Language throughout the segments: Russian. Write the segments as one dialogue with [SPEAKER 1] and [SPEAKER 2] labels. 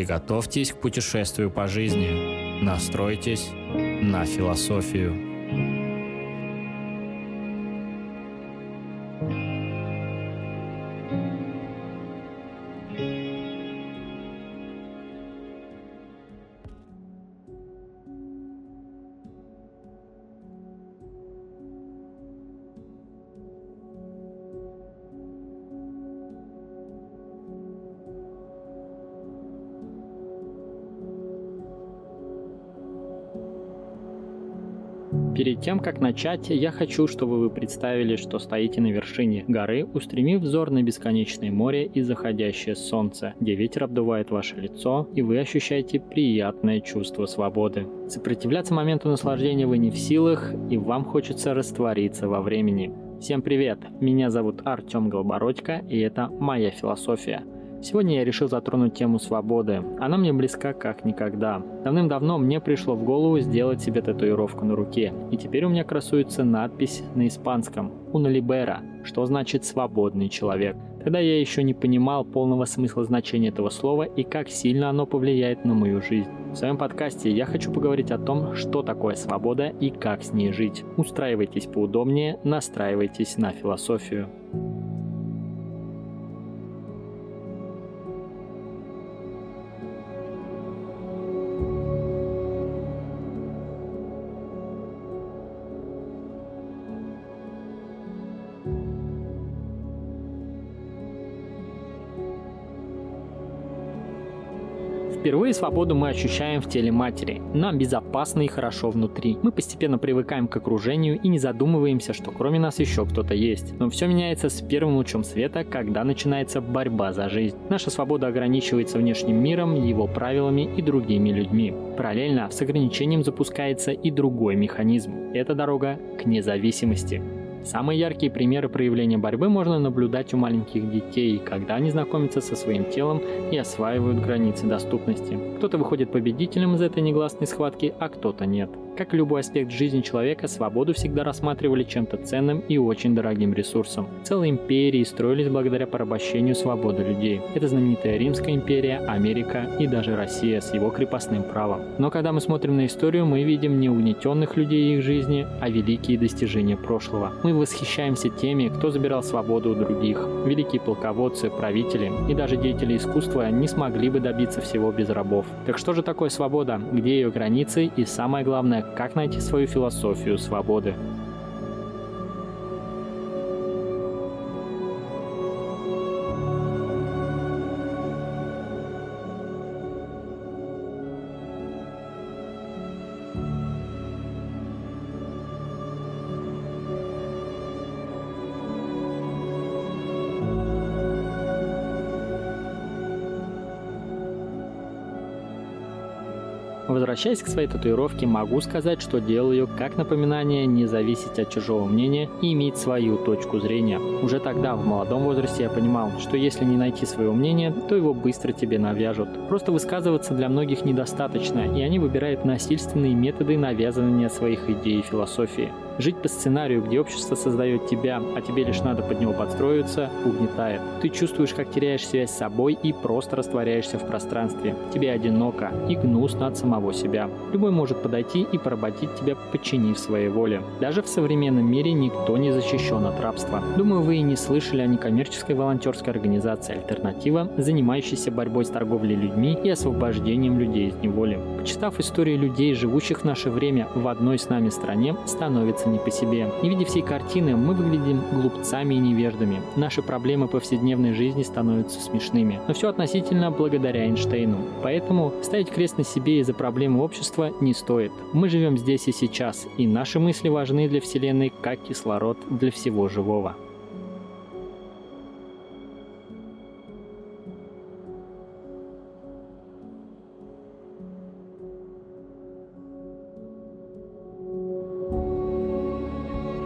[SPEAKER 1] Приготовьтесь к путешествию по жизни. Настройтесь на философию.
[SPEAKER 2] Перед тем, как начать, я хочу, чтобы вы представили, что стоите на вершине горы, устремив взор на бесконечное море и заходящее солнце, где ветер обдувает ваше лицо, и вы ощущаете приятное чувство свободы. Сопротивляться моменту наслаждения вы не в силах, и вам хочется раствориться во времени. Всем привет! Меня зовут Артем Голбородько, и это «Моя философия». Сегодня я решил затронуть тему свободы. Она мне близка как никогда. Давным-давно мне пришло в голову сделать себе татуировку на руке, и теперь у меня красуется надпись на испанском «Una libera», что значит «свободный человек». Тогда я еще не понимал полного смысла значения этого слова и как сильно оно повлияет на мою жизнь. В своем подкасте я хочу поговорить о том, что такое свобода и как с ней жить. Устраивайтесь поудобнее, настраивайтесь на философию. Впервые свободу мы ощущаем в теле матери. Нам безопасно и хорошо внутри. Мы постепенно привыкаем к окружению и не задумываемся, что кроме нас еще кто-то есть. Но все меняется с первым лучом света, когда начинается борьба за жизнь. Наша свобода ограничивается внешним миром, его правилами и другими людьми. Параллельно с ограничением запускается и другой механизм. Это дорога к независимости. Самые яркие примеры проявления борьбы можно наблюдать у маленьких детей, когда они знакомятся со своим телом и осваивают границы доступности. Кто-то выходит победителем из этой негласной схватки, а кто-то нет. Как и любой аспект жизни человека, свободу всегда рассматривали чем-то ценным и очень дорогим ресурсом. Целые империи строились благодаря порабощению свободы людей. Это знаменитая Римская империя, Америка и даже Россия с его крепостным правом. Но когда мы смотрим на историю, мы видим не угнетенных людей и их жизни, а великие достижения прошлого. Мы восхищаемся теми, кто забирал свободу у других. Великие полководцы, правители и даже деятели искусства не смогли бы добиться всего без рабов. Так что же такое свобода? Где ее границы? И самое главное, как найти свою философию свободы. Возвращаясь к своей татуировке, могу сказать, что делал ее как напоминание не зависеть от чужого мнения и иметь свою точку зрения. Уже тогда, в молодом возрасте, я понимал, что если не найти своего мнения, то его быстро тебе навяжут. Просто высказываться для многих недостаточно, и они выбирают насильственные методы навязывания своих идей и философии. Жить по сценарию, где общество создает тебя, а тебе лишь надо под него подстроиться, угнетает. Ты чувствуешь, как теряешь связь с собой и просто растворяешься в пространстве. Тебе одиноко и гнусно от самого себя. Любой может подойти и поработить тебя, подчинив своей воле. Даже в современном мире никто не защищен от рабства. Думаю, вы и не слышали о некоммерческой волонтерской организации «Альтернатива», занимающейся борьбой с торговлей людьми и освобождением людей из неволи. Почитав истории людей, живущих в наше время в одной с нами стране, становится не по себе. Не видя всей картины, мы выглядим глупцами и невеждами. Наши проблемы повседневной жизни становятся смешными. Но все относительно благодаря Эйнштейну. Поэтому ставить крест на себе из-за проблемы общества не стоит. Мы живем здесь и сейчас, и наши мысли важны для Вселенной как кислород для всего живого.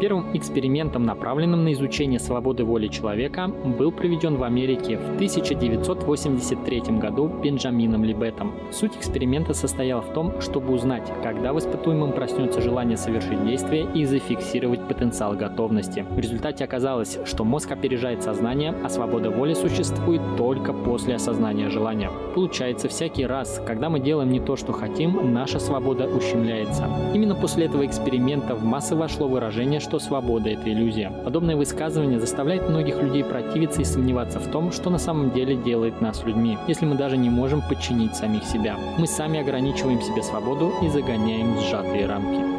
[SPEAKER 2] Первым экспериментом, направленным на изучение свободы воли человека, был проведен в Америке в 1983 году Бенджамином Либетом. Суть эксперимента состояла в том, чтобы узнать, когда в испытуемом проснется желание совершить действие и зафиксировать потенциал готовности. В результате оказалось, что мозг опережает сознание, а свобода воли существует только после осознания желания. Получается, всякий раз, когда мы делаем не то, что хотим, наша свобода ущемляется. Именно после этого эксперимента в массы вошло выражение, что свобода – это иллюзия. Подобное высказывание заставляет многих людей противиться и сомневаться в том, что на самом деле делает нас людьми, если мы даже не можем подчинить самих себя. Мы сами ограничиваем себе свободу и загоняем сжатые рамки.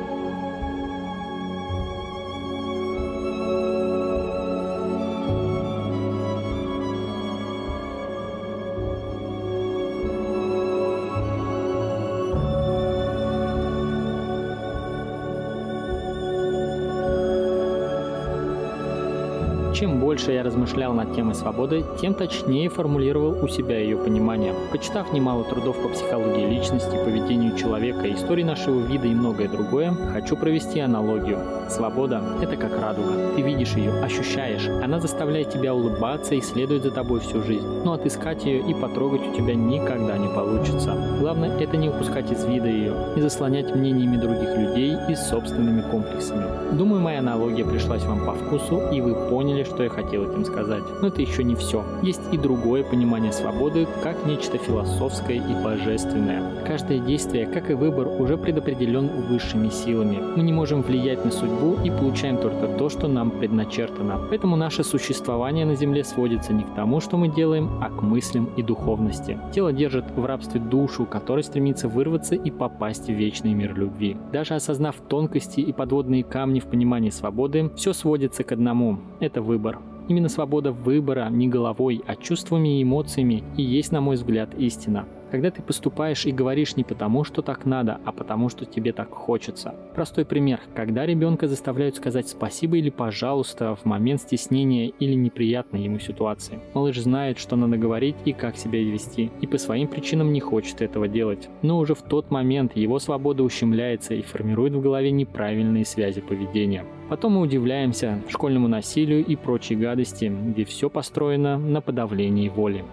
[SPEAKER 2] Чем больше я размышлял над темой свободы, тем точнее формулировал у себя ее понимание. Почитав немало трудов по психологии личности, поведению человека, истории нашего вида и многое другое, хочу провести аналогию. Свобода – это как радуга. Ты видишь ее, ощущаешь. Она заставляет тебя улыбаться и следует за тобой всю жизнь. Но отыскать ее и потрогать у тебя никогда не получится. Главное – это не упускать из вида ее, не заслонять мнениями других людей и собственными комплексами. Думаю, моя аналогия пришлась вам по вкусу, и вы поняли, что я хотел этим сказать. Но это еще не все. Есть и другое понимание свободы, как нечто философское и божественное. Каждое действие, как и выбор, уже предопределен высшими силами. Мы не можем влиять на судьбу и получаем только то, что нам предначертано. Поэтому наше существование на Земле сводится не к тому, что мы делаем, а к мыслям и духовности. Тело держит в рабстве душу, которая стремится вырваться и попасть в вечный мир любви. Даже осознав тонкости и подводные камни в понимании свободы, все сводится к одному – это выбор выбор. Именно свобода выбора не головой, а чувствами и эмоциями и есть, на мой взгляд, истина. Когда ты поступаешь и говоришь не потому, что так надо, а потому, что тебе так хочется. Простой пример. Когда ребенка заставляют сказать спасибо или пожалуйста в момент стеснения или неприятной ему ситуации. Малыш знает, что надо говорить и как себя вести, и по своим причинам не хочет этого делать. Но уже в тот момент его свобода ущемляется и формирует в голове неправильные связи поведения. Потом мы удивляемся школьному насилию и прочей гадости, где все построено на подавлении воли.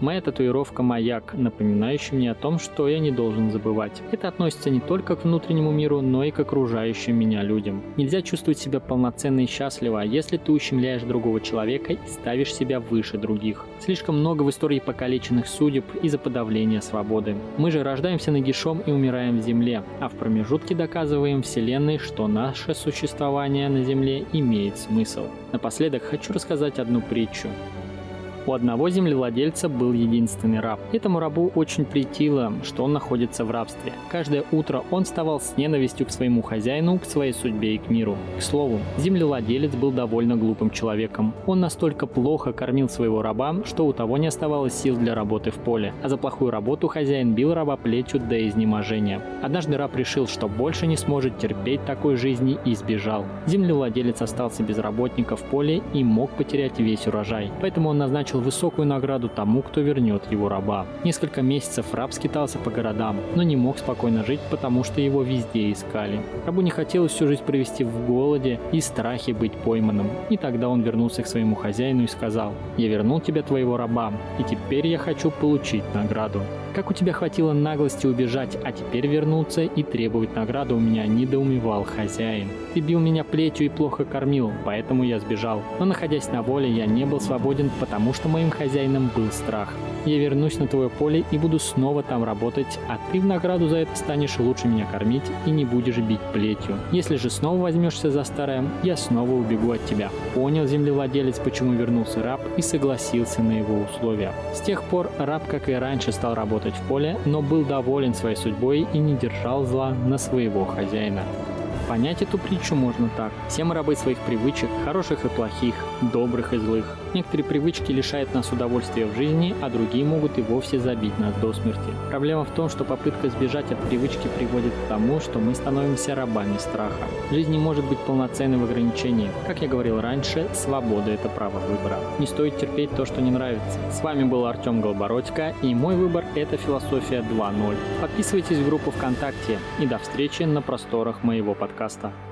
[SPEAKER 2] Моя татуировка «Маяк», напоминающий мне о том, что я не должен забывать. Это относится не только к внутреннему миру, но и к окружающим меня людям. Нельзя чувствовать себя полноценно и счастливо, если ты ущемляешь другого человека и ставишь себя выше других. Слишком много в истории покалеченных судеб из-за подавления свободы. Мы же рождаемся нагишом и умираем в земле, а в промежутке доказываем Вселенной, что наше существование на земле имеет смысл. Напоследок хочу рассказать одну притчу. У одного землевладельца был единственный раб. Этому рабу очень претило, что он находится в рабстве. Каждое утро он вставал с ненавистью к своему хозяину, к своей судьбе и к миру. К слову, землевладелец был довольно глупым человеком. Он настолько плохо кормил своего раба, что у того не оставалось сил для работы в поле, а за плохую работу хозяин бил раба плетью до изнеможения. Однажды раб решил, что больше не сможет терпеть такой жизни и сбежал. Землевладелец остался без работника в поле и мог потерять весь урожай. Поэтому он назначил назначил высокую награду тому, кто вернет его раба. Несколько месяцев раб скитался по городам, но не мог спокойно жить, потому что его везде искали. Рабу не хотелось всю жизнь провести в голоде и страхе быть пойманным. И тогда он вернулся к своему хозяину и сказал, «Я вернул тебе твоего раба, и теперь я хочу получить награду». Как у тебя хватило наглости убежать, а теперь вернуться и требовать награду у меня недоумевал хозяин. Ты бил меня плетью и плохо кормил, поэтому я сбежал. Но находясь на воле, я не был свободен, потому что моим хозяином был страх. Я вернусь на твое поле и буду снова там работать, а ты в награду за это станешь лучше меня кормить и не будешь бить плетью. Если же снова возьмешься за старое, я снова убегу от тебя. Понял землевладелец, почему вернулся раб и согласился на его условия. С тех пор раб, как и раньше, стал работать в поле, но был доволен своей судьбой и не держал зла на своего хозяина. Понять эту притчу можно так. Все мы рабы своих привычек, хороших и плохих, добрых и злых. Некоторые привычки лишают нас удовольствия в жизни, а другие могут и вовсе забить нас до смерти. Проблема в том, что попытка сбежать от привычки приводит к тому, что мы становимся рабами страха. Жизнь не может быть полноценной в ограничении. Как я говорил раньше, свобода – это право выбора. Не стоит терпеть то, что не нравится. С вами был Артем Голбородько, и мой выбор – это философия 2.0. Подписывайтесь в группу ВКонтакте, и до встречи на просторах моего подкаста. Castar.